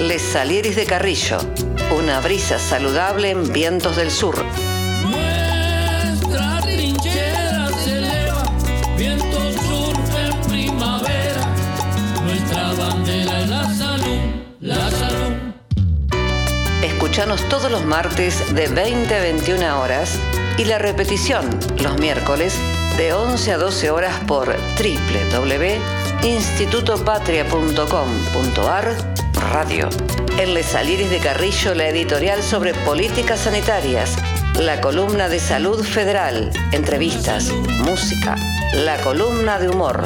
Les Salieris de Carrillo, una brisa saludable en vientos del sur. Nuestra trinchera se eleva, viento sur en primavera. Nuestra bandera es la salud, la salud. Escuchanos todos los martes de 20 a 21 horas y la repetición los miércoles de 11 a 12 horas por www.institutopatria.com.ar Radio. En Les Salieres de Carrillo, la editorial sobre políticas sanitarias, la columna de salud federal, entrevistas, música, la columna de humor,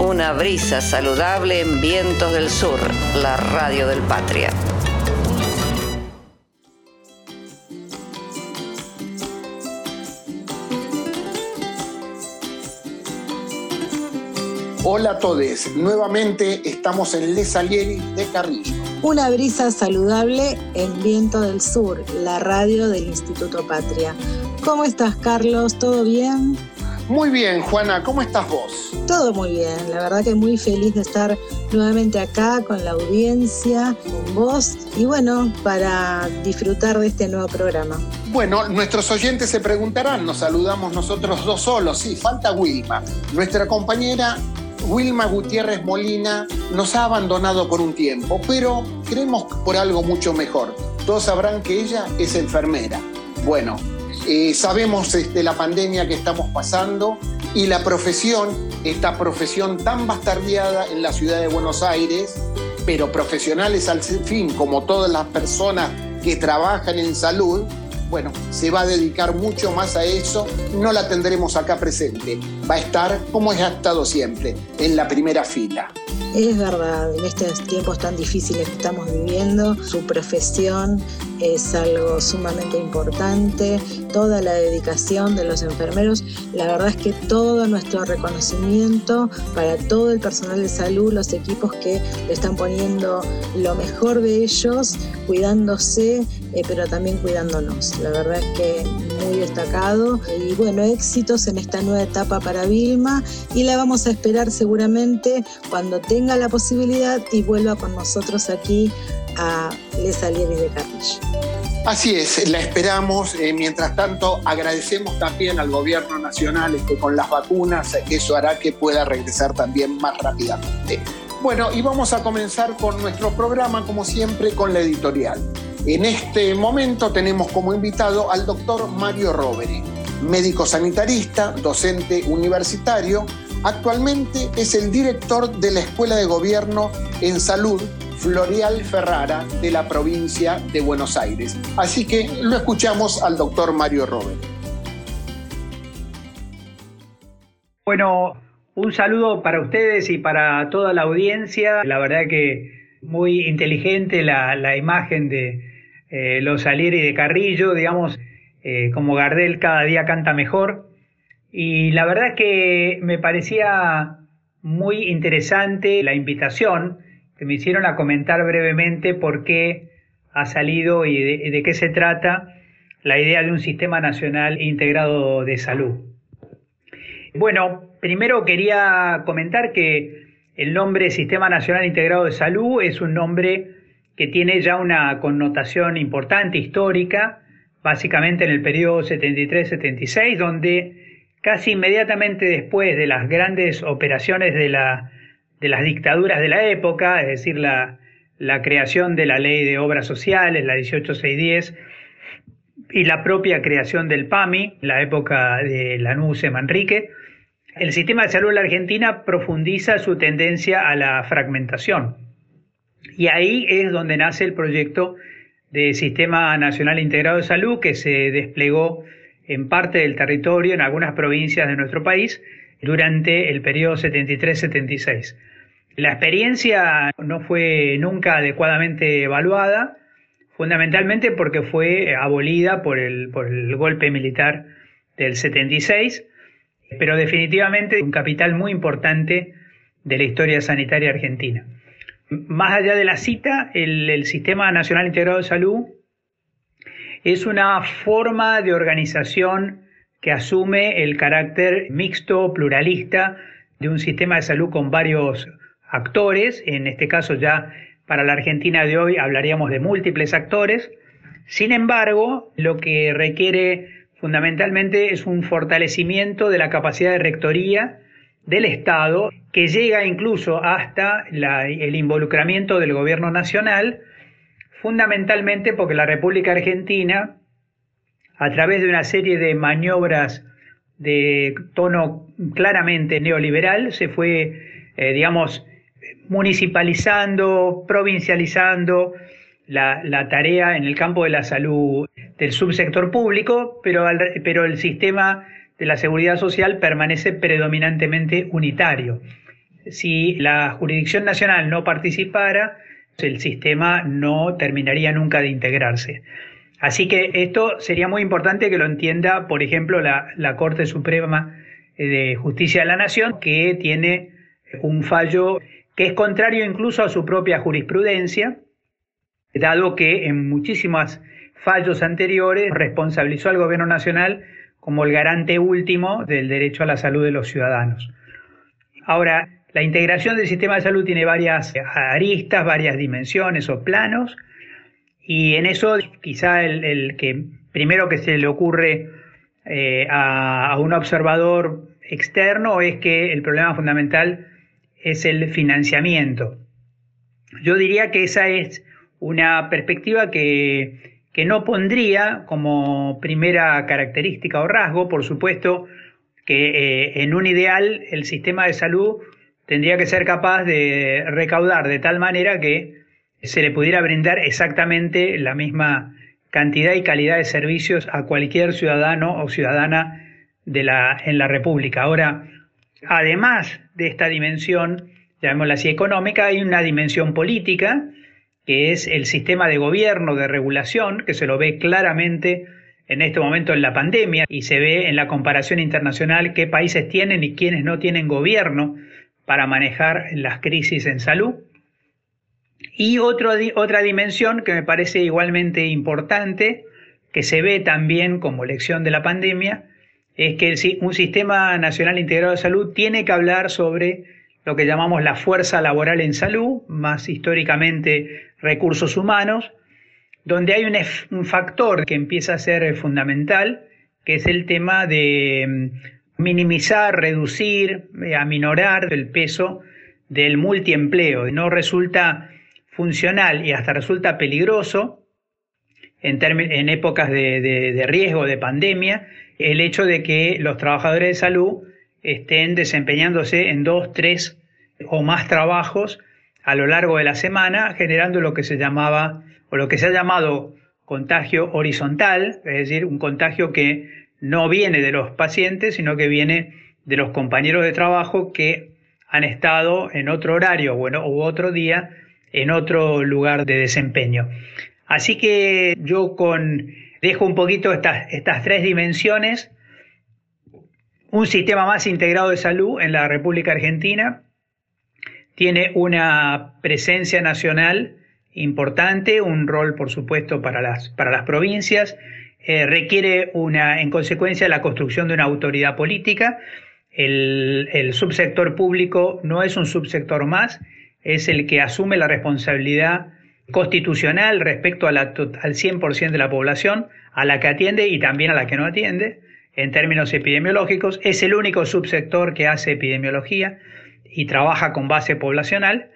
una brisa saludable en vientos del sur, la radio del Patria. Hola a todos, nuevamente estamos en Les Salieri de Carrillo. Una brisa saludable en Viento del Sur, la radio del Instituto Patria. ¿Cómo estás, Carlos? ¿Todo bien? Muy bien, Juana, ¿cómo estás vos? Todo muy bien, la verdad que muy feliz de estar nuevamente acá con la audiencia, con vos y bueno, para disfrutar de este nuevo programa. Bueno, nuestros oyentes se preguntarán, nos saludamos nosotros dos solos, sí, falta Wilma, nuestra compañera Wilma Gutiérrez Molina nos ha abandonado por un tiempo, pero creemos por algo mucho mejor. Todos sabrán que ella es enfermera. Bueno, eh, sabemos este, la pandemia que estamos pasando y la profesión, esta profesión tan bastardeada en la ciudad de Buenos Aires, pero profesionales al fin, como todas las personas que trabajan en salud, bueno, se va a dedicar mucho más a eso, no la tendremos acá presente, va a estar como ha estado siempre, en la primera fila. Es verdad, en estos tiempos tan difíciles que estamos viviendo, su profesión es algo sumamente importante, toda la dedicación de los enfermeros, la verdad es que todo nuestro reconocimiento para todo el personal de salud, los equipos que le están poniendo lo mejor de ellos, cuidándose, eh, pero también cuidándonos. La verdad es que muy destacado y bueno, éxitos en esta nueva etapa para Vilma y la vamos a esperar seguramente cuando tenga la posibilidad y vuelva con nosotros aquí a Les Salieres de Carrillo. Así es, la esperamos. Eh, mientras tanto, agradecemos también al gobierno nacional que con las vacunas, eso hará que pueda regresar también más rápidamente. Bueno, y vamos a comenzar con nuestro programa, como siempre, con la editorial. En este momento tenemos como invitado al doctor Mario Roveri, médico sanitarista, docente universitario. Actualmente es el director de la Escuela de Gobierno en Salud Florial Ferrara de la provincia de Buenos Aires. Así que lo escuchamos al doctor Mario Roveri. Bueno, un saludo para ustedes y para toda la audiencia. La verdad que muy inteligente la, imagen de eh, los Salieri de Carrillo, digamos, eh, como Gardel cada día canta mejor. Y la verdad que me parecía muy interesante la invitación que me hicieron a comentar brevemente por qué ha salido y de qué se trata la idea de un sistema nacional integrado de salud. Bueno, primero quería comentar que el nombre Sistema Nacional Integrado de Salud es un nombre que tiene ya una connotación importante histórica, básicamente en el periodo 73-76, donde casi inmediatamente después de las grandes operaciones de, la, de las dictaduras de la época, es decir, la, creación de la ley de obras sociales, la 18610, y la propia creación del PAMI, la época de Lanuse Manrique, el sistema de salud en la Argentina profundiza su tendencia a la fragmentación. Y ahí es donde nace el proyecto de Sistema Nacional Integrado de Salud que se desplegó en parte del territorio, en algunas provincias de nuestro país, durante el periodo 73-76. La experiencia no fue nunca adecuadamente evaluada, fundamentalmente porque fue abolida por el, por el golpe militar del 76, pero definitivamente un capital muy importante de la historia sanitaria argentina. Más allá de la cita, el, Sistema Nacional Integrado de Salud es una forma de organización que asume el carácter mixto, pluralista, de un sistema de salud con varios actores, en este caso ya Para la Argentina de hoy hablaríamos de múltiples actores. Sin embargo, lo que requiere fundamentalmente es un fortalecimiento de la capacidad de rectoría del Estado, que llega incluso hasta el involucramiento del gobierno nacional, fundamentalmente porque la República Argentina, a través de una serie de maniobras de tono claramente neoliberal, se fue, eh, digamos, municipalizando, provincializando la, tarea en el campo de la salud del subsector público, pero, pero el sistema de la seguridad social permanece predominantemente unitario. Si la jurisdicción nacional no participara, el sistema no terminaría nunca de integrarse. Así que esto sería muy importante que lo entienda, por ejemplo, la, la Corte Suprema de Justicia de la Nación, que tiene un fallo que es contrario incluso a su propia jurisprudencia, dado que en muchísimos fallos anteriores responsabilizó al gobierno nacional como el garante último del derecho a la salud de los ciudadanos. Ahora, la integración del sistema de salud tiene varias aristas, varias dimensiones o planos, y en eso quizá el, que primero que se le ocurre eh, a, a un observador externo es que el problema fundamental es el financiamiento. Yo diría que esa es una perspectiva que, no pondría como primera característica o rasgo, por supuesto, que eh, en un ideal el sistema de salud tendría que ser capaz de recaudar de tal manera que se le pudiera brindar exactamente la misma cantidad y calidad de servicios a cualquier ciudadano o ciudadana de la, en la República. Ahora, además de esta dimensión, llamémosla así, económica, hay una dimensión política, que es el sistema de gobierno, de regulación, que se lo ve claramente en este momento en la pandemia y se ve en la comparación internacional qué países tienen y quiénes no tienen gobierno para manejar las crisis en salud. Y otra dimensión que me parece igualmente importante, que se ve también como lección de la pandemia, es que un sistema nacional integrado de salud tiene que hablar sobre lo que llamamos la fuerza laboral en salud, más históricamente recursos humanos, donde hay un, factor que empieza a ser fundamental, que es el tema de mm, minimizar, reducir, eh, aminorar el peso del multiempleo. No resulta funcional y hasta resulta peligroso en, épocas de riesgo, de pandemia, el hecho de que los trabajadores de salud estén desempeñándose en dos, tres o más trabajos a lo largo de la semana, generando lo que se llamaba o lo que se ha llamado contagio horizontal, es decir, un contagio que no viene de los pacientes, sino que viene de los compañeros de trabajo que han estado en otro horario bueno, u otro día en otro lugar de desempeño. Así que yo con dejo un poquito estas, estas tres dimensiones, un sistema más integrado de salud en la República Argentina, tiene una presencia nacional importante, un rol por supuesto para las, para las provincias, eh, requiere una, en consecuencia la construcción de una autoridad política. El, subsector público no es un subsector más, es el que asume la responsabilidad constitucional respecto al 100% de la población, a la que atiende y también a la que no atiende, en términos epidemiológicos. Es el único subsector que hace epidemiología y trabaja con base poblacional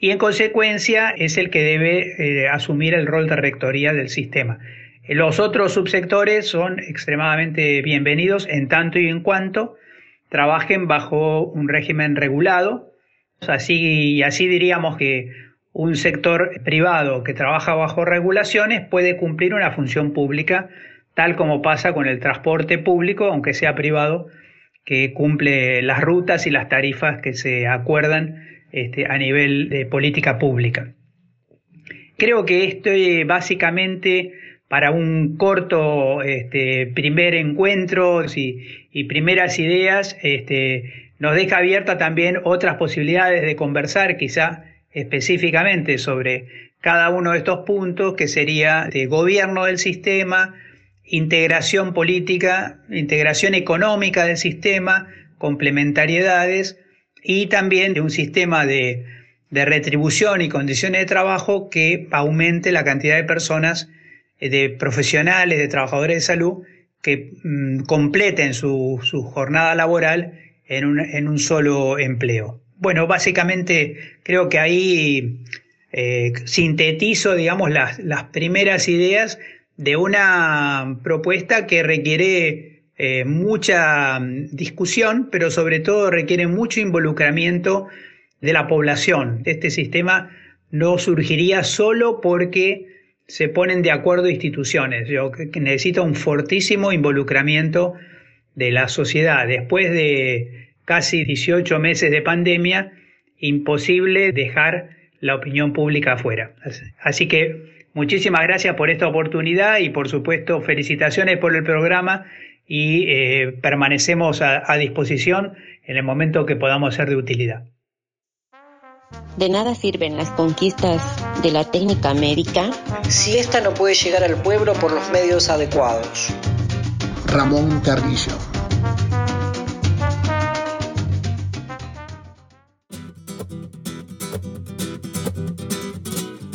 y en consecuencia es el que debe eh, asumir el rol de rectoría del sistema. Los otros subsectores son extremadamente bienvenidos en tanto y en cuanto trabajen bajo un régimen regulado. Así, así diríamos que un sector privado que trabaja bajo regulaciones puede cumplir una función pública, tal como pasa con el transporte público, aunque sea privado, que cumple las rutas y las tarifas que se acuerdan este, a nivel de política pública. Creo que esto es básicamente para un corto este, primer encuentro y, primeras ideas, este, nos deja abierta también otras posibilidades de conversar quizá específicamente sobre cada uno de estos puntos, que sería de gobierno del sistema, integración política, integración económica del sistema, complementariedades y también de un sistema de de retribución y condiciones de trabajo que aumente la cantidad de personas, eh, de profesionales, de trabajadores de salud, que mm, completen su, jornada laboral en un, en un, solo empleo. Bueno, básicamente creo que ahí eh, sintetizo, digamos, las, las, primeras ideas de una propuesta que requiere eh, mucha discusión, pero sobre todo requiere mucho involucramiento de la población. Este sistema no surgiría solo porque se ponen de acuerdo instituciones. Yo necesito un fortísimo involucramiento de la sociedad. Después de casi 18 meses de pandemia, imposible dejar la opinión pública afuera. Así que muchísimas gracias por esta oportunidad y por supuesto felicitaciones por el programa y eh, permanecemos a disposición en el momento que podamos ser de utilidad. De nada sirven las conquistas de la técnica médica si ésta no puede llegar al pueblo por los medios adecuados. Ramón Carrillo.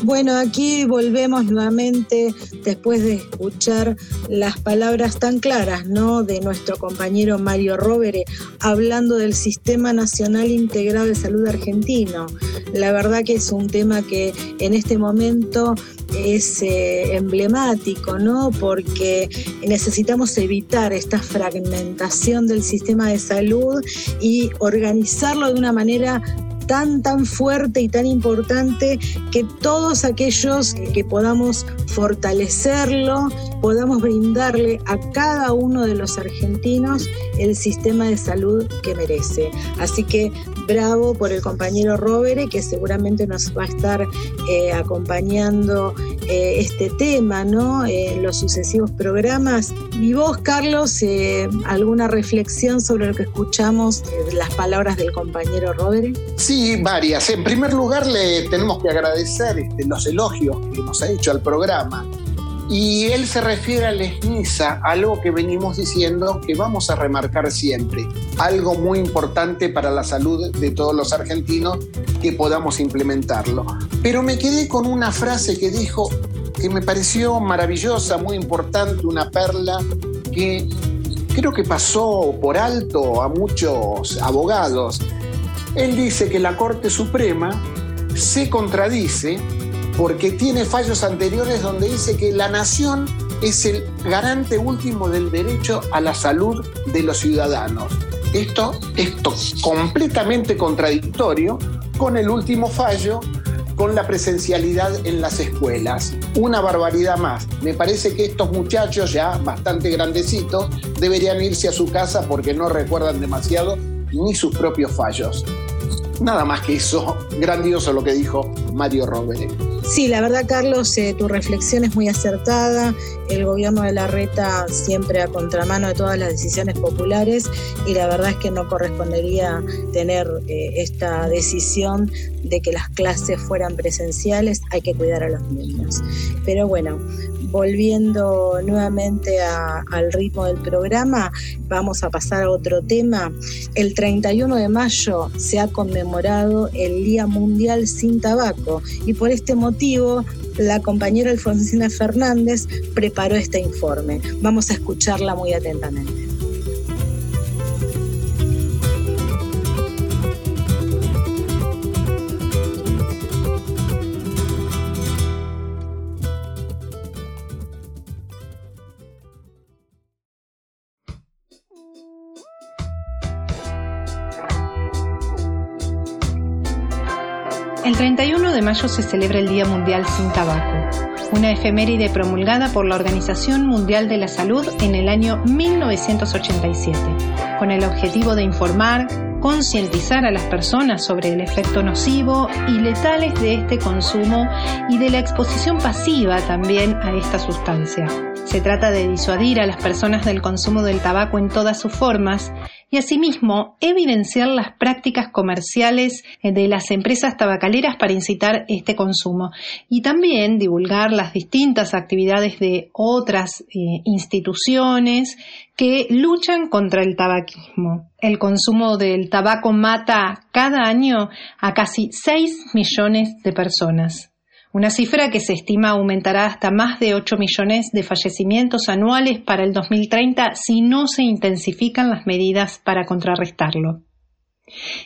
Bueno, aquí volvemos nuevamente después de escuchar las palabras tan claras, ¿no? De nuestro compañero Mario Rovere hablando del Sistema Nacional Integrado de Salud argentino. La verdad que es un tema que en este momento es eh, emblemático, ¿no? Porque necesitamos evitar esta fragmentación del sistema de salud y organizarlo de una manera tan, tan fuerte y tan importante que todos aquellos que podamos fortalecerlo, podamos brindarle a cada uno de los argentinos el sistema de salud que merece. Así que bravo por el compañero Robert, que seguramente nos va a estar eh, acompañando eh, este tema ¿no? en los sucesivos programas. Y vos, Carlos, eh, ¿alguna reflexión sobre lo que escuchamos, las palabras del compañero Robert? Sí, varias. En primer lugar, le tenemos que agradecer este, los elogios que nos ha hecho al programa. Y él se refiere al ESNISA, algo que venimos diciendo que vamos a remarcar siempre, algo muy importante para la salud de todos los argentinos que podamos implementarlo. Pero me quedé con una frase que dijo que me pareció maravillosa, muy importante, una perla que creo que pasó por alto a muchos abogados. Él dice que la Corte Suprema se contradice porque tiene fallos anteriores donde dice que la nación es el garante último del derecho a la salud de los ciudadanos. Esto es completamente contradictorio con el último fallo con la presencialidad en las escuelas. Una barbaridad más. Me parece que estos muchachos ya bastante grandecitos deberían irse a su casa porque no recuerdan demasiado ni sus propios fallos. Nada más que eso, grandioso lo que dijo Mario Rovere. Sí, la verdad, Carlos, eh, tu reflexión es muy acertada. El gobierno de la Reta siempre a contramano de todas las decisiones populares y la verdad es que no correspondería tener eh, esta decisión de que las clases fueran presenciales. Hay que cuidar a los niños. Pero bueno, volviendo nuevamente al ritmo del programa, vamos a pasar a otro tema. El 31 de mayo se ha conmemorado el Día Mundial sin Tabaco y por este motivo la compañera Alfonsina Fernández preparó este informe. Vamos a escucharla muy atentamente. Mayo se celebra el Día Mundial sin Tabaco, una efeméride promulgada por la Organización Mundial de la Salud en el año 1987, con el objetivo de informar, concientizar a las personas sobre el efecto nocivo y letales de este consumo y de la exposición pasiva también a esta sustancia. Se trata de disuadir a las personas del consumo del tabaco en todas sus formas y asimismo evidenciar las prácticas comerciales eh, de las empresas tabacaleras para incitar este consumo y también divulgar las distintas actividades de otras eh, instituciones que luchan contra el tabaquismo. El consumo del tabaco mata cada año a casi 6 millones de personas una cifra que se estima aumentará hasta más de 8 millones de fallecimientos anuales para el 2030 si no se intensifican las medidas para contrarrestarlo.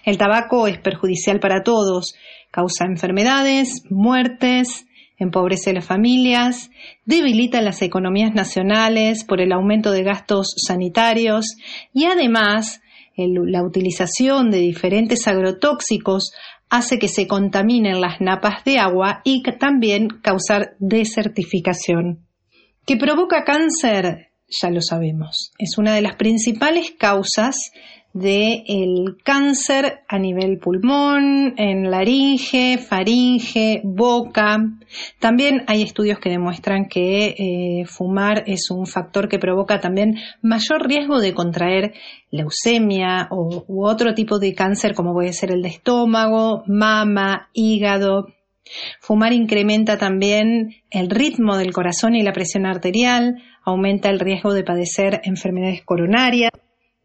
El tabaco es perjudicial para todos, causa enfermedades, muertes, empobrece a las familias, debilita las economías nacionales por el aumento de gastos sanitarios y además la utilización de diferentes agrotóxicos hace que se contaminen las napas de agua y también causar desertificación. ¿Que provoca cáncer? Ya lo sabemos. Es una de las principales causas del cáncer a nivel pulmón, en laringe, faringe, boca. También hay estudios que demuestran que eh, fumar es un factor que provoca también mayor riesgo de contraer leucemia o, u otro tipo de cáncer como puede ser el de estómago, mama, hígado. Fumar incrementa también el ritmo del corazón y la presión arterial, aumenta el riesgo de padecer enfermedades coronarias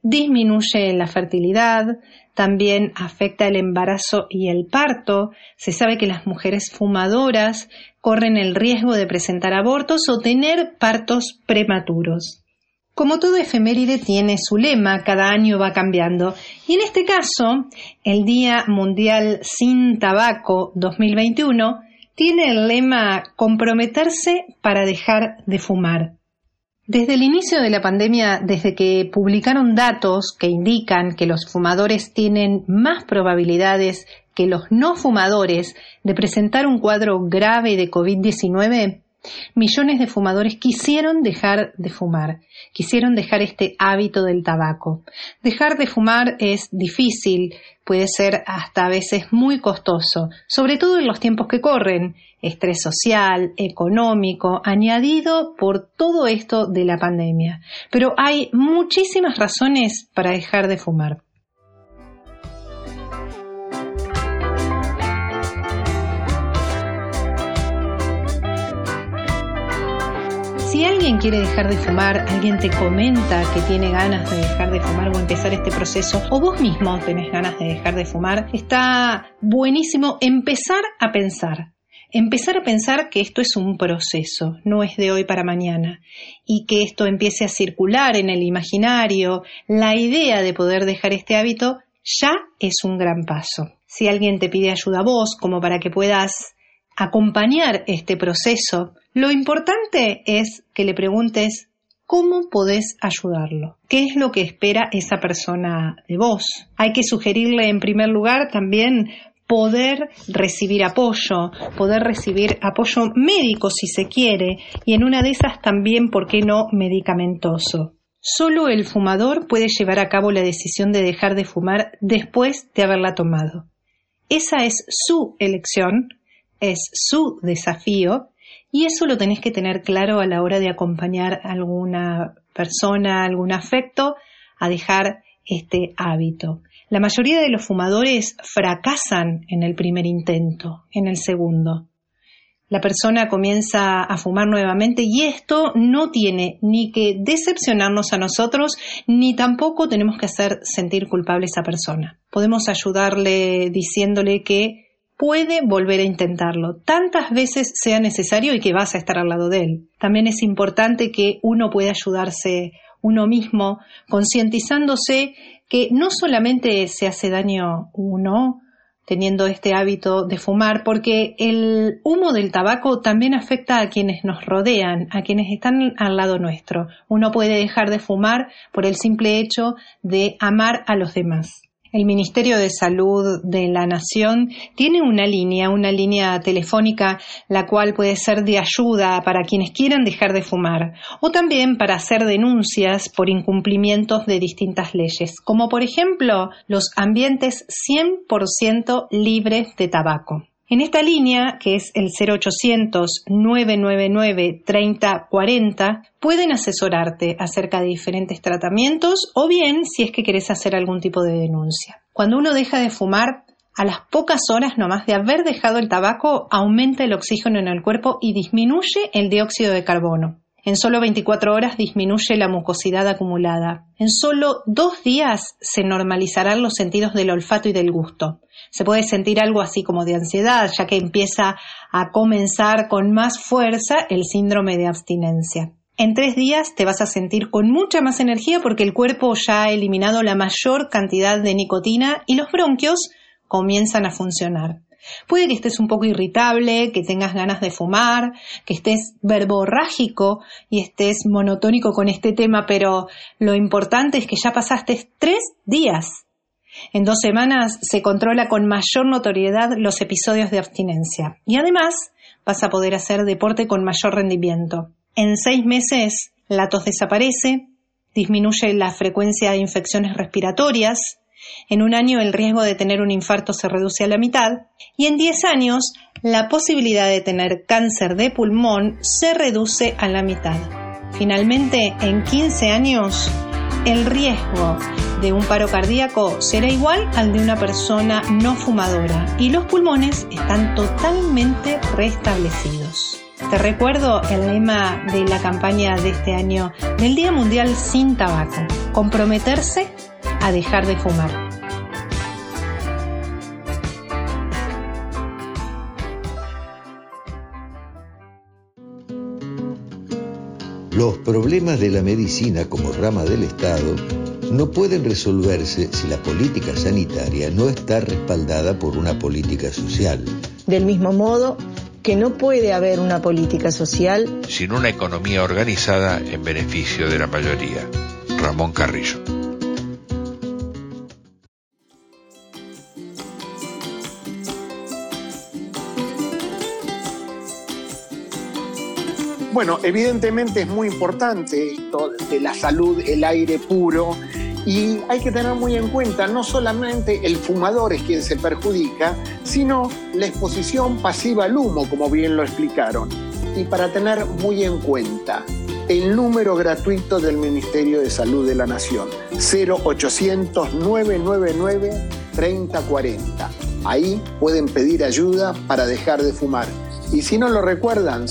disminuye la fertilidad, también afecta el embarazo y el parto. Se sabe que las mujeres fumadoras corren el riesgo de presentar abortos o tener partos prematuros. Como todo efeméride tiene su lema, cada año va cambiando. Y en este caso, el Día Mundial Sin Tabaco 2021 tiene el lema comprometerse para dejar de fumar. Desde el inicio de la pandemia, desde que publicaron datos que indican que los fumadores tienen más probabilidades que los no fumadores de presentar un cuadro grave de COVID-19, millones de fumadores quisieron dejar de fumar, quisieron dejar este hábito del tabaco. Dejar de fumar es difícil, puede ser hasta a veces muy costoso, sobre todo en los tiempos que corren, estrés social, económico, añadido por todo esto de la pandemia. Pero hay muchísimas razones para dejar de fumar. Si alguien quiere dejar de fumar, alguien te comenta que tiene ganas de dejar de fumar o empezar este proceso, o vos mismo tenés ganas de dejar de fumar, está buenísimo empezar a pensar. Empezar a pensar que esto es un proceso, no es de hoy para mañana, y que esto empiece a circular en el imaginario, la idea de poder dejar este hábito ya es un gran paso. Si alguien te pide ayuda a vos como para que puedas acompañar este proceso, lo importante es que le preguntes cómo podés ayudarlo, qué es lo que espera esa persona de vos. Hay que sugerirle en primer lugar también poder recibir apoyo, poder recibir apoyo médico si se quiere, y en una de esas también, ¿por qué no?, medicamentoso. Solo el fumador puede llevar a cabo la decisión de dejar de fumar después de haberla tomado. Esa es su elección, es su desafío y eso lo tenés que tener claro a la hora de acompañar a alguna persona, algún afecto, a dejar este hábito. La mayoría de los fumadores fracasan en el primer intento, en el segundo. La persona comienza a fumar nuevamente y esto no tiene ni que decepcionarnos a nosotros, ni tampoco tenemos que hacer sentir culpable a esa persona. Podemos ayudarle diciéndole que puede volver a intentarlo tantas veces sea necesario y que vas a estar al lado de él. También es importante que uno pueda ayudarse uno mismo, concientizándose que no solamente se hace daño uno teniendo este hábito de fumar, porque el humo del tabaco también afecta a quienes nos rodean, a quienes están al lado nuestro. Uno puede dejar de fumar por el simple hecho de amar a los demás. El Ministerio de Salud de la Nación tiene una línea, una línea telefónica, la cual puede ser de ayuda para quienes quieran dejar de fumar o también para hacer denuncias por incumplimientos de distintas leyes, como por ejemplo los ambientes 100% libres de tabaco. En esta línea, que es el 0800-999-3040, pueden asesorarte acerca de diferentes tratamientos o bien si es que querés hacer algún tipo de denuncia. Cuando uno deja de fumar, a las pocas horas nomás de haber dejado el tabaco, aumenta el oxígeno en el cuerpo y disminuye el dióxido de carbono. En solo 24 horas disminuye la mucosidad acumulada. En solo dos días se normalizarán los sentidos del olfato y del gusto. Se puede sentir algo así como de ansiedad, ya que empieza a comenzar con más fuerza el síndrome de abstinencia. En tres días te vas a sentir con mucha más energía porque el cuerpo ya ha eliminado la mayor cantidad de nicotina y los bronquios comienzan a funcionar. Puede que estés un poco irritable, que tengas ganas de fumar, que estés verborrágico y estés monotónico con este tema, pero lo importante es que ya pasaste tres días. En dos semanas se controla con mayor notoriedad los episodios de abstinencia y además vas a poder hacer deporte con mayor rendimiento. En seis meses la tos desaparece, disminuye la frecuencia de infecciones respiratorias, en un año el riesgo de tener un infarto se reduce a la mitad y en 10 años la posibilidad de tener cáncer de pulmón se reduce a la mitad. Finalmente, en 15 años, el riesgo de un paro cardíaco será igual al de una persona no fumadora y los pulmones están totalmente restablecidos. Te recuerdo el lema de la campaña de este año del Día Mundial sin Tabaco, comprometerse a dejar de fumar. Los problemas de la medicina como rama del Estado no pueden resolverse si la política sanitaria no está respaldada por una política social. Del mismo modo que no puede haber una política social sin una economía organizada en beneficio de la mayoría. Ramón Carrillo. Bueno, evidentemente es muy importante esto de la salud, el aire puro, y hay que tener muy en cuenta no solamente el fumador es quien se perjudica, sino la exposición pasiva al humo, como bien lo explicaron. Y para tener muy en cuenta el número gratuito del Ministerio de Salud de la Nación, 0800-999-3040. Ahí pueden pedir ayuda para dejar de fumar y si no lo recuerdan,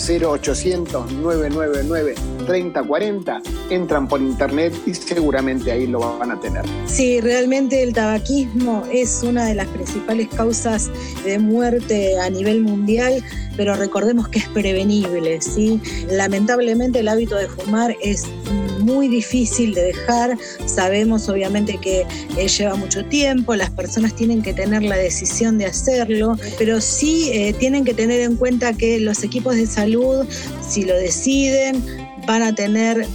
0800-999-3040, entran por internet y seguramente ahí lo van a tener. Sí, realmente el tabaquismo es una de las principales causas de muerte a nivel mundial, pero recordemos que es prevenible, ¿sí? Lamentablemente el hábito de fumar es muy difícil de dejar. Sabemos obviamente que eh, lleva mucho tiempo, las personas tienen que tener la decisión de hacerlo, pero sí eh, tienen que tener en cuenta que los equipos de salud, si lo deciden, van a tener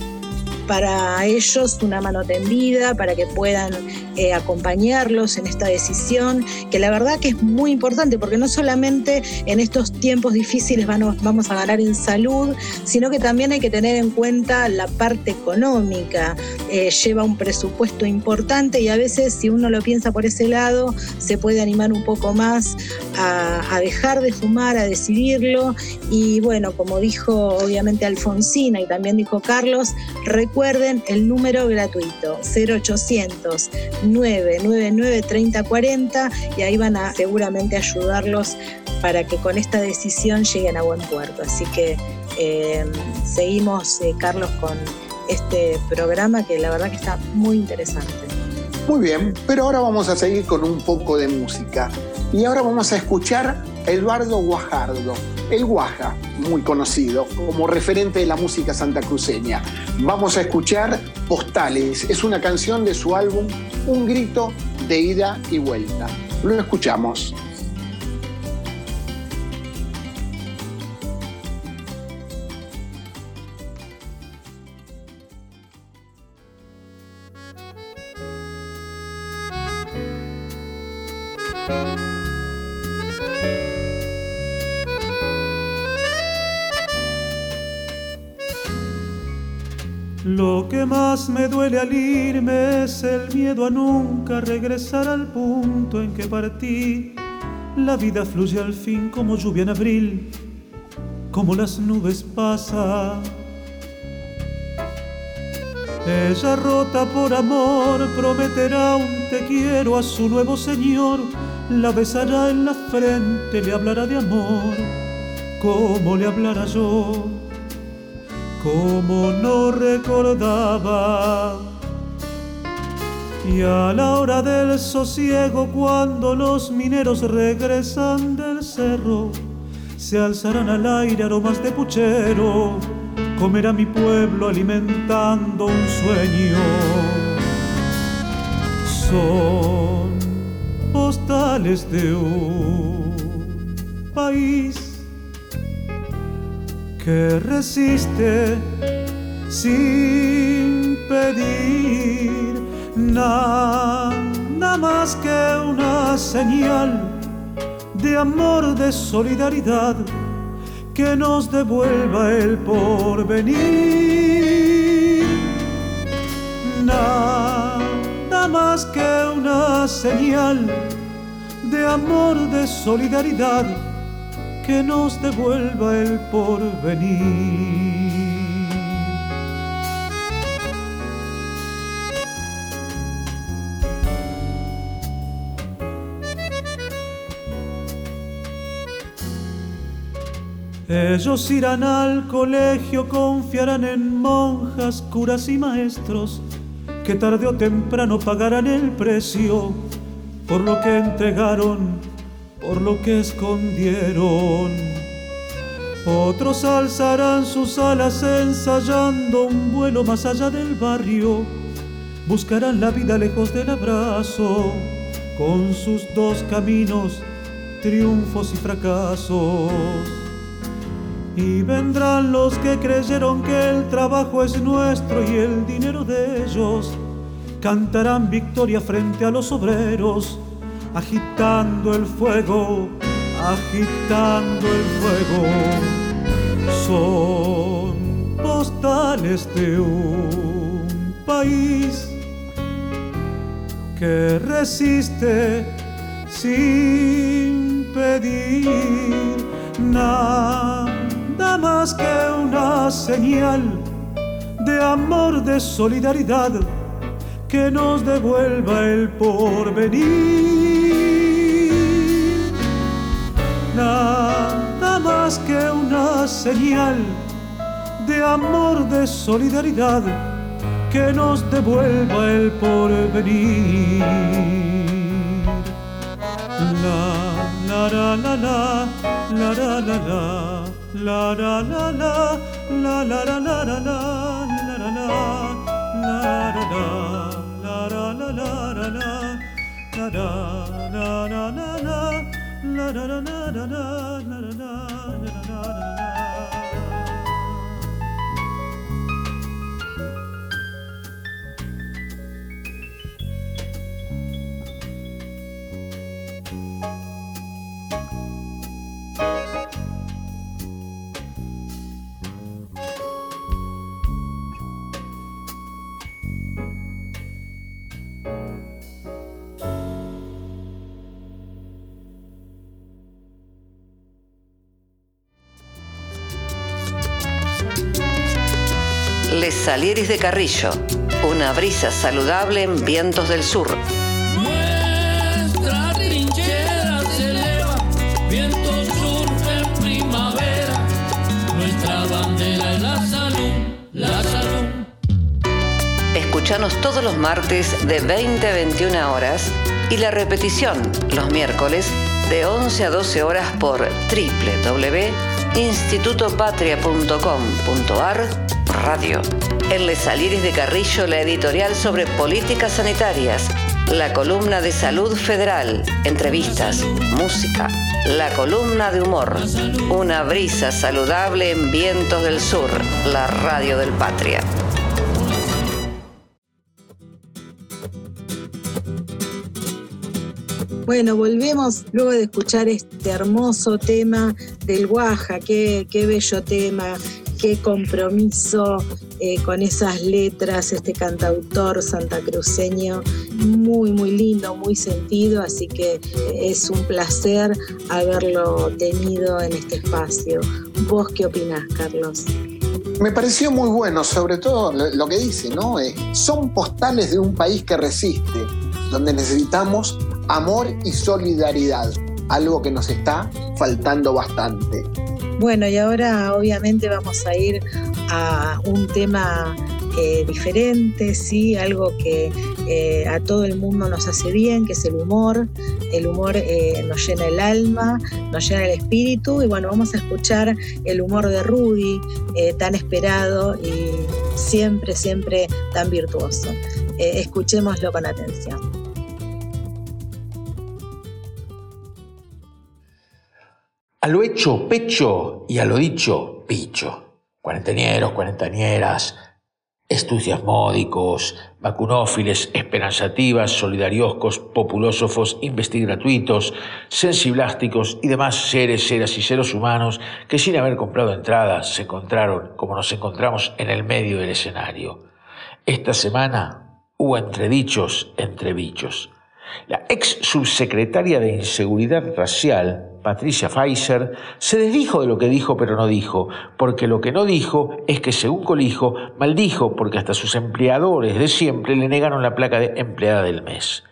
para ellos una mano tendida, para que puedan eh, acompañarlos en esta decisión, que la verdad que es muy importante, porque no solamente en estos tiempos difíciles vamos a ganar en salud, sino que también hay que tener en cuenta la parte económica. Eh, lleva un presupuesto importante y a veces si uno lo piensa por ese lado, se puede animar un poco más a, a dejar de fumar, a decidirlo. Y bueno, como dijo obviamente Alfonsina y también dijo Carlos, recuerden el número gratuito 0800 999 3040 y ahí van a seguramente ayudarlos para que con esta decisión lleguen a buen puerto. Así que eh, seguimos, eh, Carlos, con este programa que la verdad que está muy interesante. Muy bien, pero ahora vamos a seguir con un poco de música. Y ahora vamos a escuchar Eduardo Guajardo, el Guaja, muy conocido como referente de la música santacruceña. Vamos a escuchar Postales, es una canción de su álbum Un grito de ida y vuelta. Lo escuchamos. Me duele al irme es el miedo a nunca regresar al punto en que partí. la vida fluye al fin como lluvia en abril, como las nubes pasan. Ella rota por amor prometerá un te quiero a su nuevo señor, la besará en la frente, le hablará de amor, como le hablará yo, como no recordaba y a la hora del sosiego, cuando los mineros regresan del cerro, se alzarán al aire aromas de puchero, comerá mi pueblo alimentando un sueño. Son postales de un país que resiste sin pedir nada más que una señal de amor, de solidaridad que nos devuelva el porvenir. Nada más que una señal de amor, de solidaridad que nos devuelva el porvenir. Ellos irán al colegio, confiarán en monjas, curas y maestros, que tarde o temprano pagarán el precio por lo que entregaron, por lo que escondieron. Otros alzarán sus alas ensayando un vuelo más allá del barrio, buscarán la vida lejos del abrazo, con sus dos caminos, triunfos y fracasos. Y vendrán los que creyeron que el trabajo es nuestro y el dinero de ellos. Cantarán victoria frente a los obreros, agitando el fuego, agitando el fuego. Son postales de un país que resiste sin pedir nada más que una señal de amor, de solidaridad que nos devuelva el porvenir. Nada más que una señal de amor, de solidaridad que nos devuelva el porvenir. La, la, la, la, la, la, la, la. la. La la la la la la la la la la la la la la la la la la la Salieris de Carrillo, una brisa saludable en vientos del sur. Nuestra trinchera se eleva, viento sur en primavera. Nuestra bandera es la salud, la salud. Escuchanos todos los martes de 20 a 21 horas y la repetición los miércoles de 11 a 12 horas por www.institutopatria.com.ar Radio. En Les Saliris de Carrillo, la editorial sobre políticas sanitarias, la columna de salud federal, entrevistas, música, la columna de humor, una brisa saludable en vientos del sur, la radio del Patria. Bueno, volvemos luego de escuchar este hermoso tema del Guaja, qué, qué bello tema, qué compromiso eh, con esas letras, este cantautor santacruceño, muy, muy lindo, muy sentido, así que es un placer haberlo tenido en este espacio. ¿Vos qué opinás, Carlos? Me pareció muy bueno, sobre todo lo que dice, ¿no? Eh, son postales de un país que resiste, donde necesitamos amor y solidaridad, algo que nos está faltando bastante. Bueno, y ahora obviamente vamos a ir a un tema eh, diferente, sí, algo que eh, a todo el mundo nos hace bien, que es el humor. El humor eh, nos llena el alma, nos llena el espíritu y bueno, vamos a escuchar el humor de Rudy, tan esperado y siempre, siempre tan virtuoso. escuchémoslo con atención. A lo hecho, pecho, y a lo dicho, picho. Cuarentenieros, cuarentañeras, estudiasmódicos, vacunófiles, esperanzativas, solidarioscos, populósofos, investigratuitos, sensiblásticos y demás seres, seras y seres humanos que sin haber comprado entradas se encontraron como nos encontramos en el medio del escenario. Esta semana hubo entredichos entre bichos. La ex subsecretaria de Inseguridad Racial, Patricia Pfizer, se desdijo de lo que dijo pero no dijo, porque lo que no dijo es que según Colijo, maldijo porque hasta sus empleadores de siempre le negaron la placa de empleada del mes.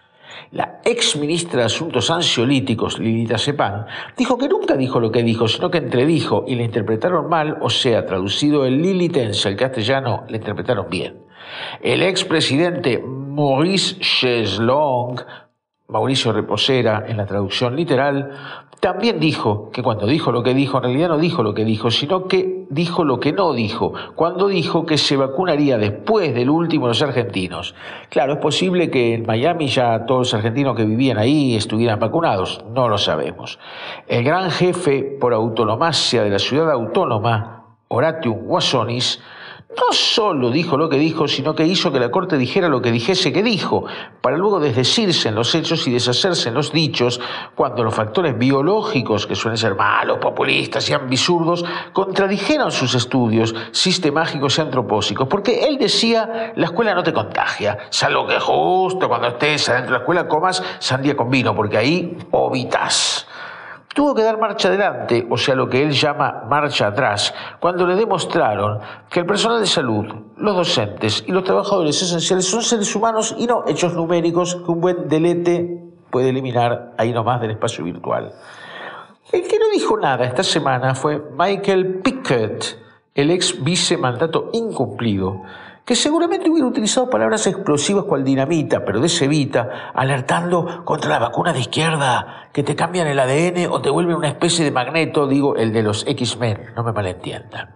La ex ministra de Asuntos Ansiolíticos, Lilita Sepán, dijo que nunca dijo lo que dijo, sino que entredijo y le interpretaron mal, o sea, traducido el lilitense al castellano, le interpretaron bien. El expresidente Maurice Cheslong Mauricio Reposera, en la traducción literal, también dijo que cuando dijo lo que dijo, en realidad no dijo lo que dijo, sino que dijo lo que no dijo, cuando dijo que se vacunaría después del último los argentinos. Claro, es posible que en Miami ya todos los argentinos que vivían ahí estuvieran vacunados, no lo sabemos. El gran jefe por autonomacia de la ciudad autónoma, Horatium Guasonis, no solo dijo lo que dijo, sino que hizo que la Corte dijera lo que dijese que dijo, para luego desdecirse en los hechos y deshacerse en los dichos, cuando los factores biológicos, que suelen ser malos, populistas y ambisurdos, contradijeron sus estudios sistemáticos y antropósicos, porque él decía, la escuela no te contagia, salvo que justo cuando estés adentro de la escuela comas sandía con vino, porque ahí ovitas tuvo que dar marcha adelante, o sea, lo que él llama marcha atrás, cuando le demostraron que el personal de salud, los docentes y los trabajadores esenciales son seres humanos y no hechos numéricos que un buen delete puede eliminar ahí nomás del espacio virtual. El que no dijo nada esta semana fue Michael Pickett, el ex vicemandato incumplido, que seguramente hubiera utilizado palabras explosivas cual dinamita, pero de cevita, alertando contra la vacuna de izquierda, que te cambian el ADN o te vuelven una especie de magneto, digo, el de los X-Men, no me malentiendan.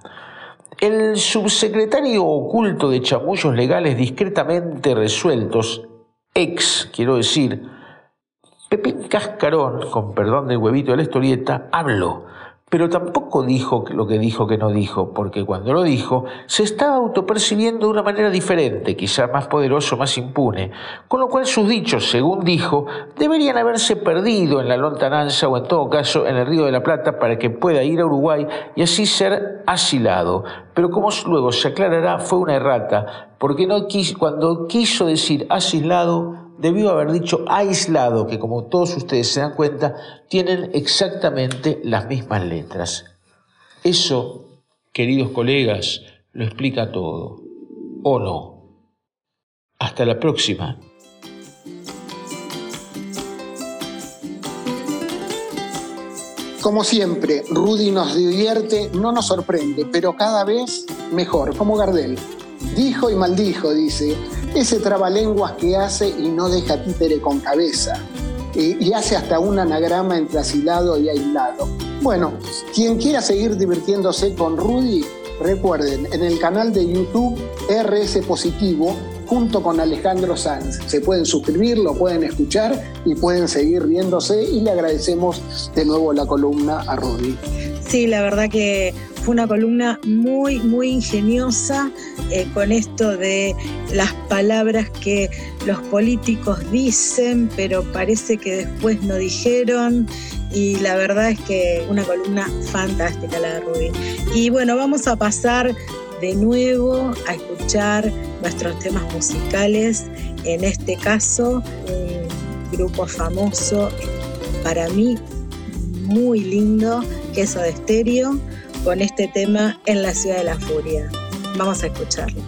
El subsecretario oculto de chamullos legales discretamente resueltos, ex, quiero decir, Pepín Cascarón, con perdón del huevito de la historieta, habló pero tampoco dijo lo que dijo que no dijo, porque cuando lo dijo se estaba autopercibiendo de una manera diferente, quizá más poderoso, más impune, con lo cual sus dichos, según dijo, deberían haberse perdido en la lontananza o en todo caso en el Río de la Plata para que pueda ir a Uruguay y así ser asilado. Pero como luego se aclarará, fue una errata, porque no cuando quiso decir asilado, debió haber dicho aislado, que como todos ustedes se dan cuenta, tienen exactamente las mismas letras. Eso, queridos colegas, lo explica todo. ¿O no? Hasta la próxima. Como siempre, Rudy nos divierte, no nos sorprende, pero cada vez mejor, como Gardel. Dijo y maldijo, dice, ese trabalenguas que hace y no deja títere con cabeza. y hace hasta un anagrama entre asilado y aislado. Bueno, quien quiera seguir divirtiéndose con Rudy, recuerden, en el canal de YouTube RS Positivo, junto con Alejandro Sanz. Se pueden suscribir, lo pueden escuchar y pueden seguir riéndose y le agradecemos de nuevo la columna a Rudy. Sí, la verdad que fue una columna muy, muy ingeniosa eh, con esto de las palabras que los políticos dicen, pero parece que después no dijeron y la verdad es que una columna fantástica la de Rubí. Y bueno, vamos a pasar de nuevo a escuchar nuestros temas musicales, en este caso un grupo famoso, para mí muy lindo, Queso de Estéreo, con este tema En la Ciudad de la Furia. Vamos a escucharlo.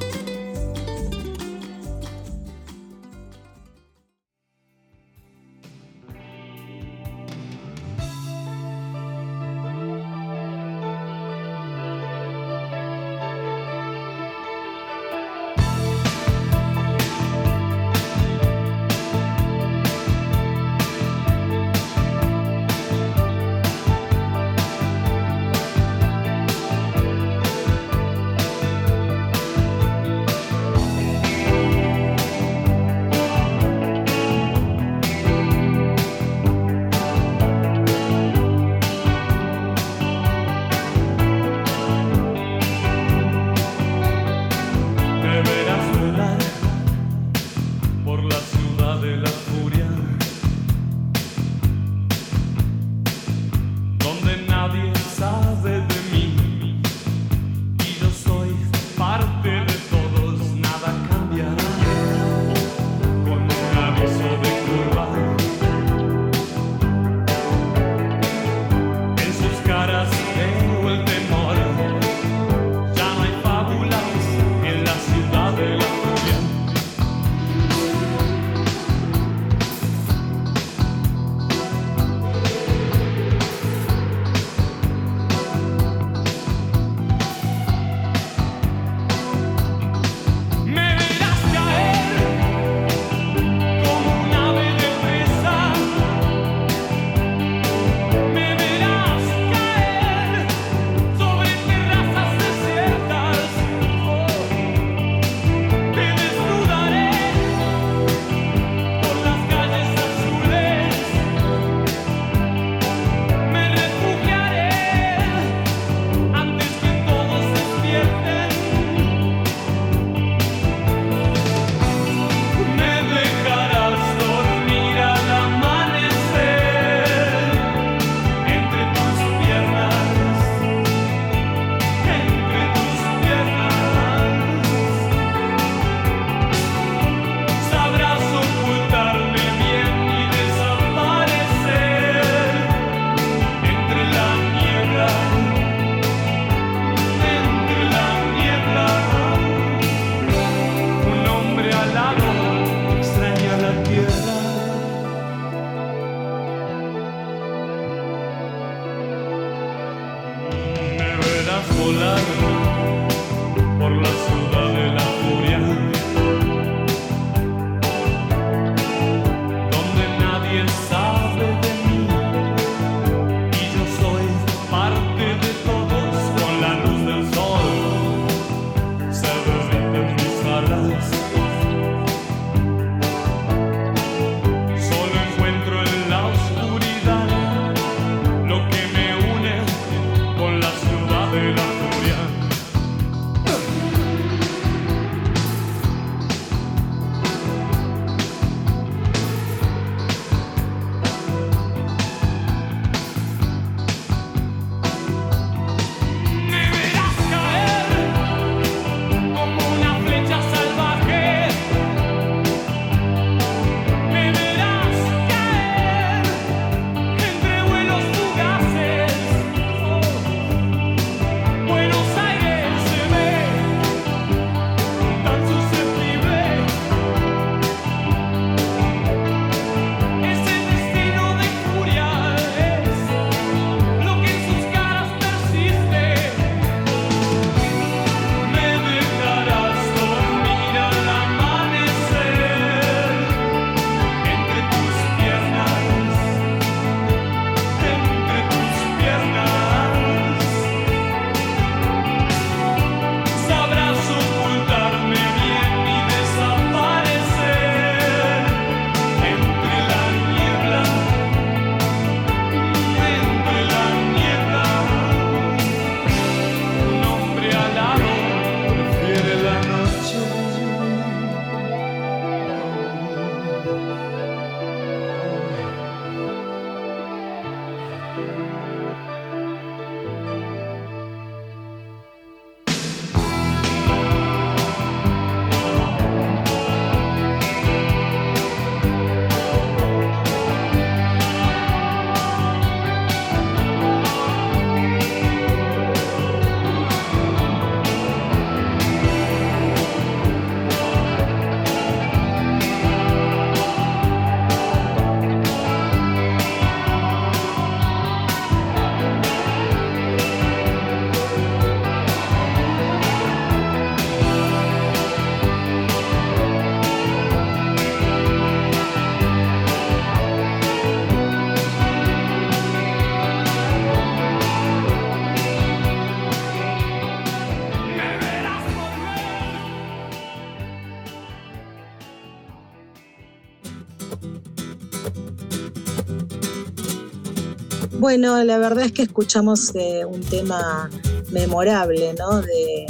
Bueno, la verdad es que escuchamos eh, un tema memorable, ¿no? De,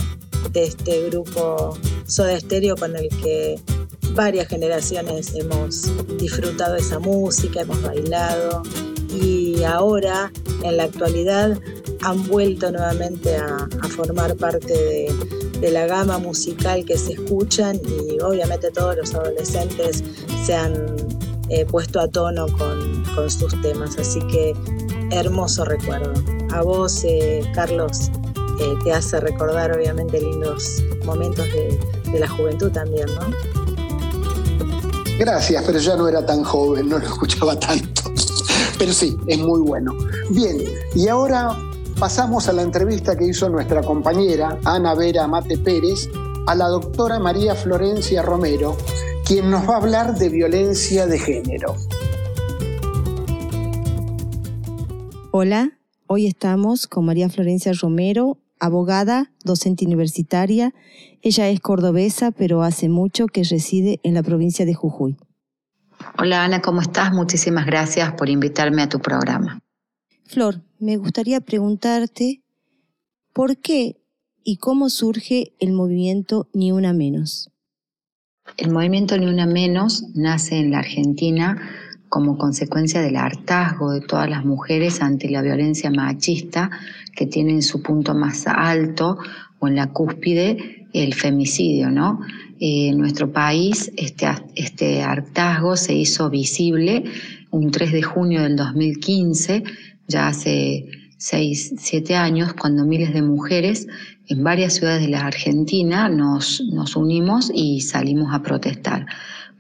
este grupo Soda Stereo con el que varias generaciones hemos disfrutado esa música, hemos bailado y ahora, en la actualidad, han vuelto nuevamente a, formar parte de, la gama musical que se escuchan y obviamente todos los adolescentes se han eh, puesto a tono con, sus temas. Así que hermoso recuerdo. A vos, eh, Carlos, eh, te hace recordar obviamente lindos momentos de, de la juventud también, ¿no? Gracias, pero ya no era tan joven, no lo escuchaba tanto. Pero sí, es muy bueno. Bien, y ahora pasamos a la entrevista que hizo nuestra compañera Ana Vera Mate Pérez a la doctora María Florencia Romero, quien nos va a hablar de violencia de género. Hola, hoy estamos con María Florencia Romero, abogada, docente universitaria. Ella es cordobesa, pero hace mucho que reside en la provincia de Jujuy. Hola Ana, ¿cómo estás? Muchísimas gracias por invitarme a tu programa. Flor, me gustaría preguntarte por qué y cómo surge el movimiento Ni Una Menos. El movimiento Ni Una Menos nace en la Argentina como consecuencia del hartazgo de todas las mujeres ante la violencia machista que tiene en su punto más alto o en la cúspide el femicidio, ¿no? Eh, en nuestro país este, este hartazgo se hizo visible un 3 de junio del 2015, ya hace 6, 7 años, cuando miles de mujeres en varias ciudades de la Argentina nos, nos unimos y salimos a protestar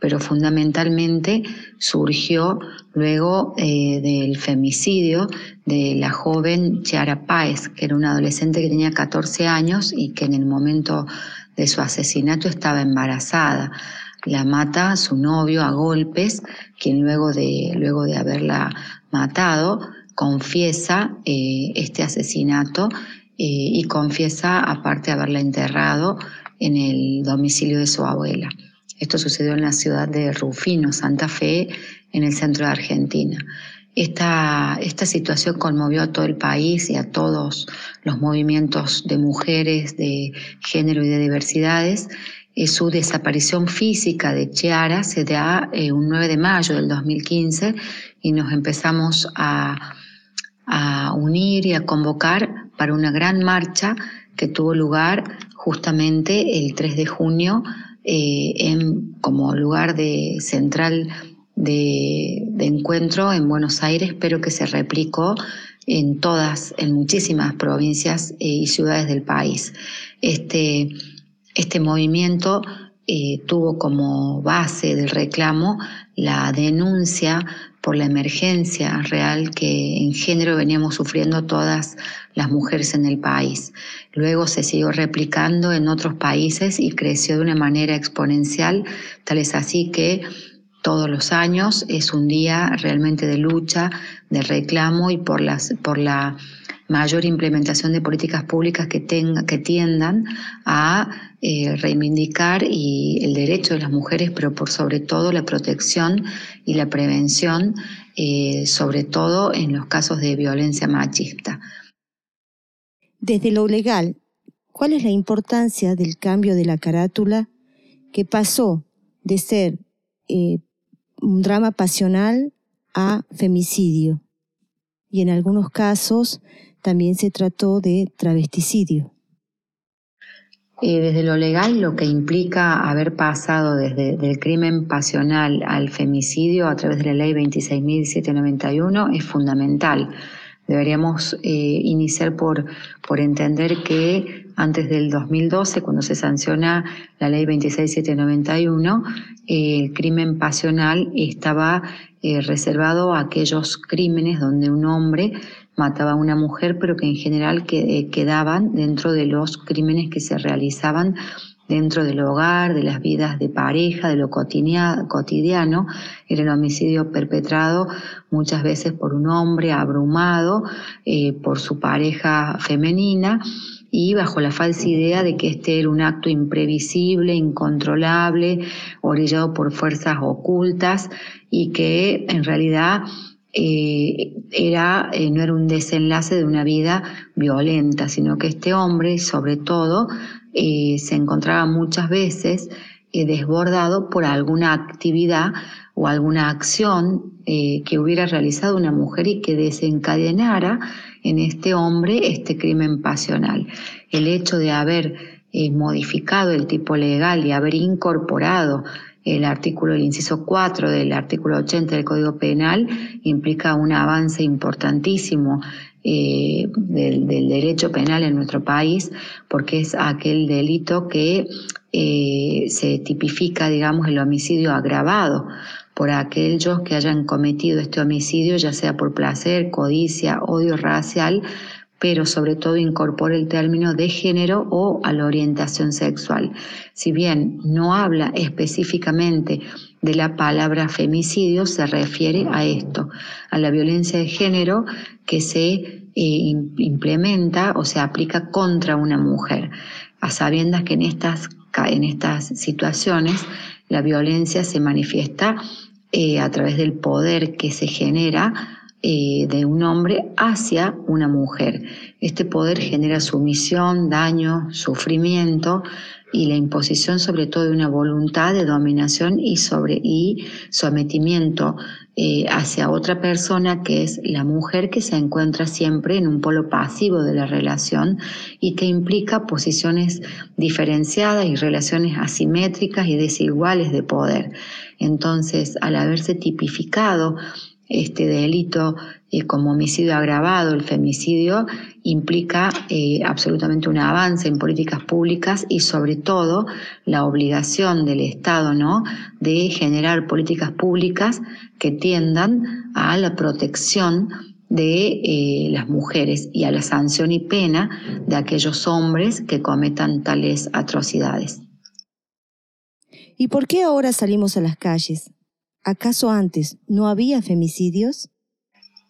pero fundamentalmente surgió luego eh, del femicidio de la joven Chiara Páez, que era una adolescente que tenía 14 años y que en el momento de su asesinato estaba embarazada. La mata su novio a golpes, quien luego de, luego de haberla matado confiesa eh, este asesinato eh, y confiesa aparte haberla enterrado en el domicilio de su abuela. Esto sucedió en la ciudad de Rufino, Santa Fe, en el centro de Argentina. Esta, situación conmovió a todo el país y a todos los movimientos de mujeres, de género y de diversidades. Eh, su desaparición física de Chiara se da eh, un 9 de mayo del 2015 y nos empezamos a unir y a convocar para una gran marcha que tuvo lugar justamente el 3 de junio eh, en, como lugar de central de, encuentro en Buenos Aires, pero que se replicó en todas, en muchísimas provincias eh, y ciudades del país. Este, este movimiento eh, tuvo como base del reclamo la denuncia por la emergencia real que en género veníamos sufriendo todas las mujeres en el país. Luego se siguió replicando en otros países y creció de una manera exponencial, tal es así que todos los años es un día realmente de lucha, de reclamo y por, las, por la mayor implementación de políticas públicas que, tenga, que tiendan a eh, reivindicar y el derecho de las mujeres, pero por sobre todo la protección y la prevención, eh, sobre todo en los casos de violencia machista. Desde lo legal, ¿cuál es la importancia del cambio de la carátula que pasó de ser eh, un drama pasional a femicidio? Y en algunos casos también se trató de travesticidio. Eh, desde lo legal, lo que implica haber pasado desde el crimen pasional al femicidio a través de la ley 26.791 es fundamental. Deberíamos eh, iniciar por, por entender que antes del 2012, cuando se sanciona la ley 26791, el crimen pasional estaba eh, reservado a aquellos crímenes donde un hombre mataba a una mujer, pero que en general eh, quedaban dentro de los crímenes que se realizaban dentro del hogar, de las vidas de pareja, de lo cotidiano, era el homicidio perpetrado muchas veces por un hombre abrumado eh, por su pareja femenina y bajo la falsa idea de que este era un acto imprevisible, incontrolable, orillado por fuerzas ocultas y que en realidad eh, era, eh, no era un desenlace de una vida violenta, sino que este hombre, sobre todo, eh, se encontraba muchas veces desbordado por alguna actividad o alguna acción que hubiera realizado una mujer y que desencadenara en este hombre este crimen pasional. El hecho de haber modificado el tipo legal y haber incorporado el artículo, el inciso 4 del artículo 80 del Código Penal implica un avance importantísimo eh, del, derecho penal en nuestro país, porque es aquel delito que eh, se tipifica, digamos, el homicidio agravado por aquellos que hayan cometido este homicidio, ya sea por placer, codicia, odio racial, pero sobre todo incorpora el término de género o a la orientación sexual. Si bien no habla específicamente de la palabra femicidio, se refiere a esto, a la violencia de género que se eh, implementa o se aplica contra una mujer, a sabiendas que en estas, en estas situaciones la violencia se manifiesta eh, a través del poder que se genera eh, de un hombre hacia una mujer. Este poder genera sumisión, daño, sufrimiento y la imposición sobre todo de una voluntad de dominación y, sobre, y sometimiento eh, hacia otra persona que es la mujer que se encuentra siempre en un polo pasivo de la relación y que implica posiciones diferenciadas y relaciones asimétricas y desiguales de poder. Entonces, al haberse tipificado este delito eh, como homicidio agravado, el femicidio, implica eh, absolutamente un avance en políticas públicas y sobre todo la obligación del Estado ¿no? de generar políticas públicas que tiendan a la protección de eh, las mujeres y a la sanción y pena de aquellos hombres que cometan tales atrocidades. ¿Y por qué ahora salimos a las calles? ¿Acaso antes no había femicidios?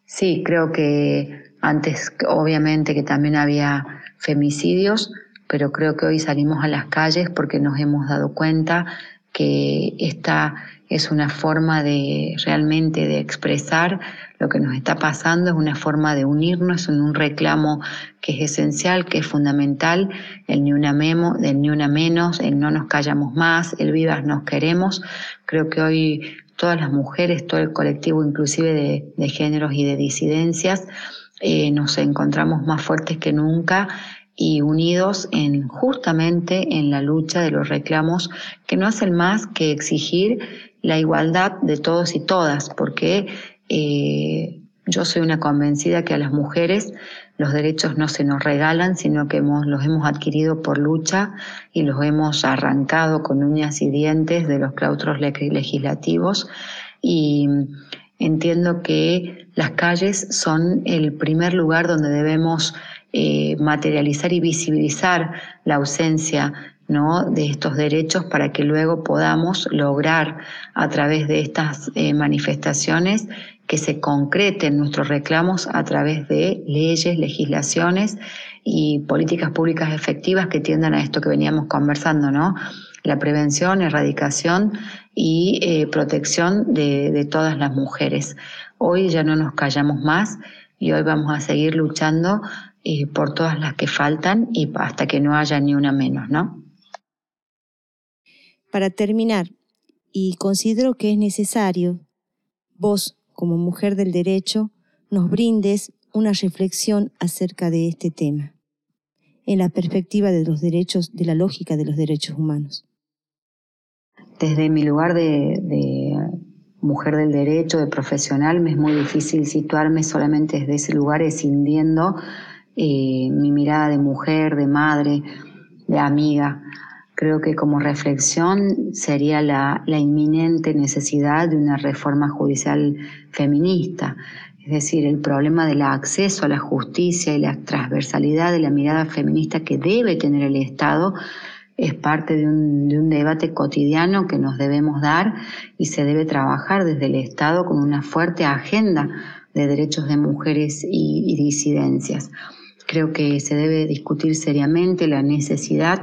Sí, creo que antes obviamente que también había femicidios, pero creo que hoy salimos a las calles porque nos hemos dado cuenta que esta es una forma de realmente de expresar lo que nos está pasando, es una forma de unirnos en un reclamo que es esencial, que es fundamental, el ni una memo, el ni una menos, el no nos callamos más, el vivas nos queremos. Creo que hoy todas las mujeres, todo el colectivo inclusive de, géneros y de disidencias, eh, nos encontramos más fuertes que nunca y unidos en justamente en la lucha de los reclamos que no hacen más que exigir la igualdad de todos y todas, porque eh, yo soy una convencida que a las mujeres los derechos no se nos regalan, sino que los hemos adquirido por lucha y los hemos arrancado con uñas y dientes de los claustros legislativos. Y entiendo que las calles son el primer lugar donde debemos eh, materializar y visibilizar la ausencia ¿no? de estos derechos para que luego podamos lograr a través de estas eh, manifestaciones que se concreten nuestros reclamos a través de leyes, legislaciones y políticas públicas efectivas que tiendan a esto que veníamos conversando, ¿no? La prevención, erradicación y eh, protección de, todas las mujeres. Hoy ya no nos callamos más y hoy vamos a seguir luchando eh, por todas las que faltan y hasta que no haya ni una menos, ¿no? Para terminar, y considero que es necesario, vos como mujer del derecho, nos brindes una reflexión acerca de este tema, en la perspectiva de los derechos, de la lógica de los derechos humanos. Desde mi lugar de, mujer del derecho, de profesional, me es muy difícil situarme solamente desde ese lugar, escindiendo eh, mi mirada de mujer, de madre, de amiga. Creo que como reflexión sería la, inminente necesidad de una reforma judicial feminista, es decir, el problema del acceso a la justicia y la transversalidad de la mirada feminista que debe tener el Estado es parte de un, debate cotidiano que nos debemos dar y se debe trabajar desde el Estado con una fuerte agenda de derechos de mujeres y disidencias. Creo que se debe discutir seriamente la necesidad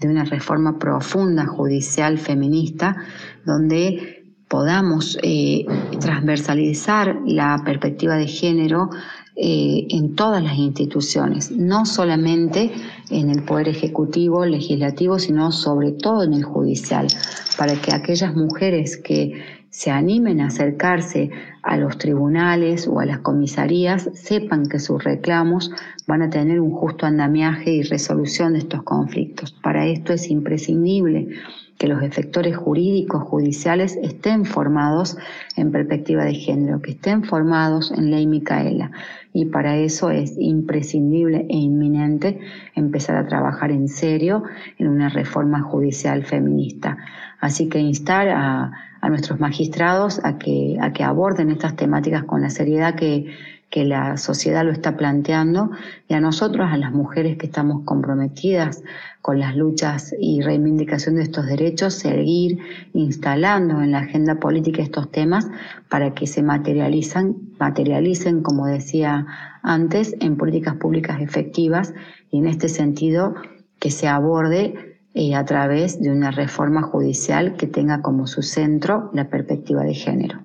de una reforma profunda judicial feminista, donde podamos eh, transversalizar la perspectiva de género eh, en todas las instituciones, no solamente en el Poder Ejecutivo, Legislativo, sino sobre todo en el Judicial, para que aquellas mujeres que se animen a acercarse a los tribunales o a las comisarías sepan que sus reclamos van a tener un justo andamiaje y resolución de estos conflictos. Para esto es imprescindible que los efectores jurídicos judiciales estén formados en perspectiva de género, que estén formados en ley Micaela. Y para eso es imprescindible e inminente empezar a trabajar en serio en una reforma judicial feminista. Así que instar a, nuestros magistrados a que, a que aborden estas temáticas con la seriedad que, que la sociedad lo está planteando y a nosotros, a las mujeres que estamos comprometidas con las luchas y reivindicación de estos derechos, seguir instalando en la agenda política estos temas para que se materializan, materialicen, como decía antes, en políticas públicas efectivas y en este sentido que se aborde eh, a través de una reforma judicial que tenga como su centro la perspectiva de género.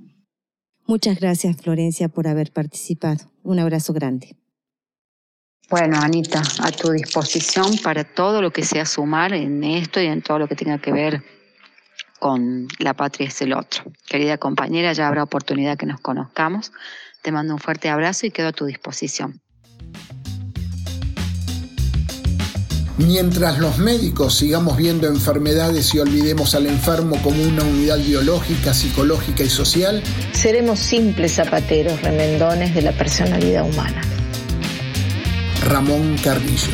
Muchas gracias, Florencia, por haber participado. Un abrazo grande. Bueno, Anita, a tu disposición para todo lo que sea sumar en esto y en todo lo que tenga que ver con la patria es el otro. Querida compañera, ya habrá oportunidad que nos conozcamos. Te mando un fuerte abrazo y quedo a tu disposición. Mientras los médicos sigamos viendo enfermedades y olvidemos al enfermo como una unidad biológica, psicológica y social, seremos simples zapateros remendones de la personalidad humana. Ramón Carrillo.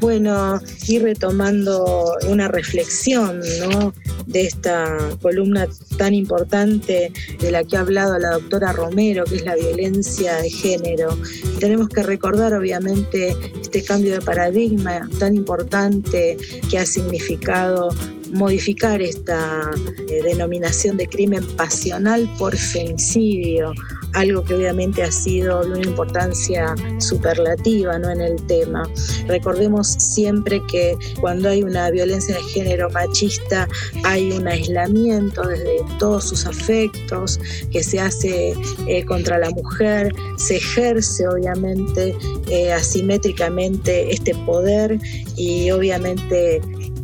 Bueno, y retomando una reflexión, ¿no? De esta columna tan importante de la que ha hablado la doctora Romero, que es la violencia de género. Tenemos que recordar, obviamente, este cambio de paradigma tan importante que ha significado modificar esta eh, denominación de crimen pasional por femicidio, algo que obviamente ha sido de una importancia superlativa ¿no? en el tema. Recordemos siempre que cuando hay una violencia de género machista hay un aislamiento desde todos sus afectos que se hace eh, contra la mujer, se ejerce obviamente eh, asimétricamente este poder y obviamente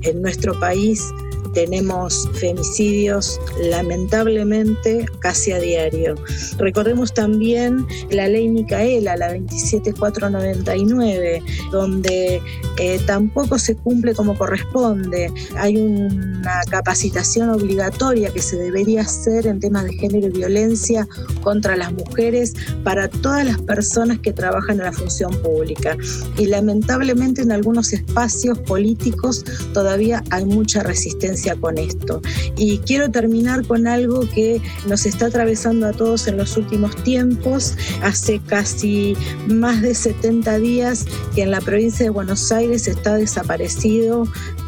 en nuestro país tenemos femicidios lamentablemente casi a diario. Recordemos también la ley Micaela, la 27499, donde eh, tampoco se cumple como corresponde. Hay una capacitación obligatoria que se debería hacer en temas de género y violencia contra las mujeres para todas las personas que trabajan en la función pública. Y lamentablemente en algunos espacios políticos todavía hay mucha resistencia con esto. Y quiero terminar con algo que nos está atravesando a todos en los últimos tiempos. Hace casi más de 70 días que en la provincia de Buenos Aires está desaparecido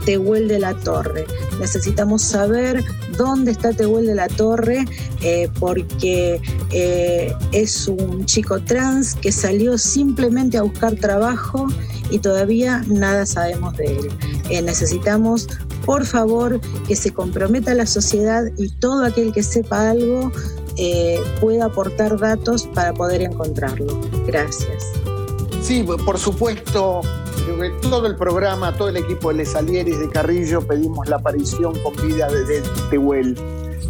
Tehuel de la Torre. Necesitamos saber dónde está Tehuel de la Torre eh, porque eh, es un chico trans que salió simplemente a buscar trabajo y todavía nada sabemos de él. Eh, necesitamos por favor que se comprometa la sociedad y todo aquel que sepa algo pueda aportar datos para poder encontrarlo. Gracias. Sí, por supuesto, todo el programa, todo el equipo de Les Alieris de Carrillo pedimos la aparición con vida de Tehuel.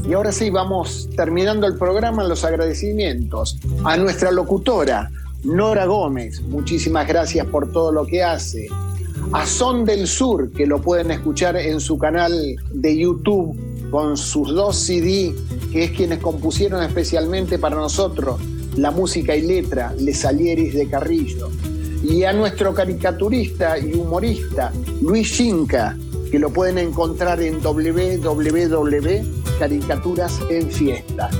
Y ahora sí, vamos terminando el programa los agradecimientos a nuestra locutora, Nora Gómez. Muchísimas gracias por todo lo que hace a Son del Sur, que lo pueden escuchar en su canal de YouTube con sus dos CD, que es quienes compusieron especialmente para nosotros la música y letra, Les Salieris de Carrillo. Y a nuestro caricaturista y humorista, Luis Chinca, que lo pueden encontrar en www.caricaturas en fiesta.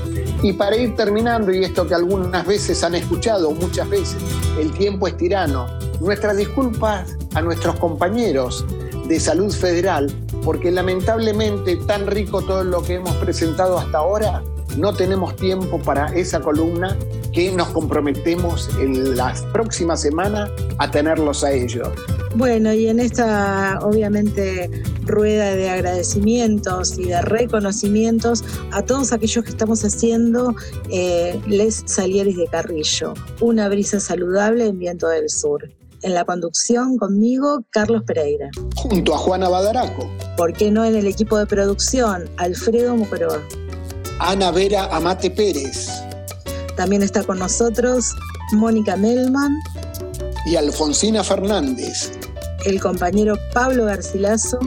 Y para ir terminando, y esto que algunas veces han escuchado, muchas veces, el tiempo es tirano, nuestras disculpas a nuestros compañeros de salud federal, porque lamentablemente tan rico todo lo que hemos presentado hasta ahora, no tenemos tiempo para esa columna que nos comprometemos en las próximas semanas a tenerlos a ellos. Bueno, y en esta obviamente rueda de agradecimientos y de reconocimientos a todos aquellos que estamos haciendo eh, Les Salieres de Carrillo, una brisa saludable en Viento del Sur. En la conducción conmigo, Carlos Pereira. Junto a Juana Badaraco. ¿Por qué no en el equipo de producción? Alfredo Mucroa. Ana Vera Amate Pérez. También está con nosotros Mónica Melman. Y Alfonsina Fernández. El compañero Pablo Garcilaso.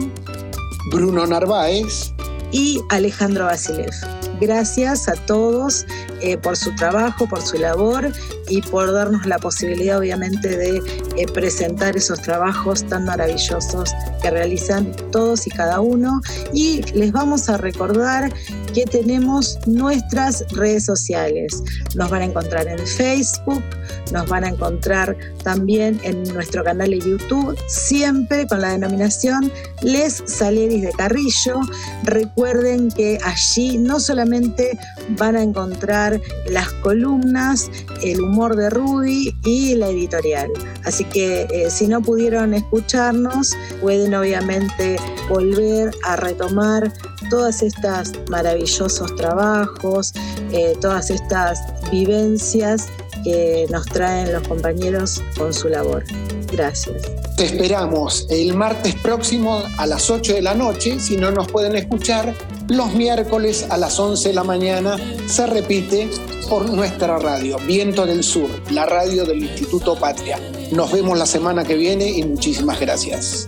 Bruno Narváez. Y Alejandro Basilev. Gracias a todos eh, por su trabajo, por su labor y por darnos la posibilidad obviamente de eh, presentar esos trabajos tan maravillosos que realizan todos y cada uno. Y les vamos a recordar que tenemos nuestras redes sociales. Nos van a encontrar en Facebook, nos van a encontrar también en nuestro canal de YouTube, siempre con la denominación Les Saleris de Carrillo. Recuerden que allí no solamente van a encontrar las columnas, el humor de Rudy y la editorial. Así que eh, si no pudieron escucharnos, pueden obviamente volver a retomar todas estas maravillosos trabajos, eh, todas estas vivencias que nos traen los compañeros con su labor. Gracias. Te esperamos el martes próximo a las 8 de la noche. Si no nos pueden escuchar, los miércoles a las 11 de la mañana se repite por nuestra radio, Viento del Sur, la radio del Instituto Patria. Nos vemos la semana que viene y muchísimas gracias.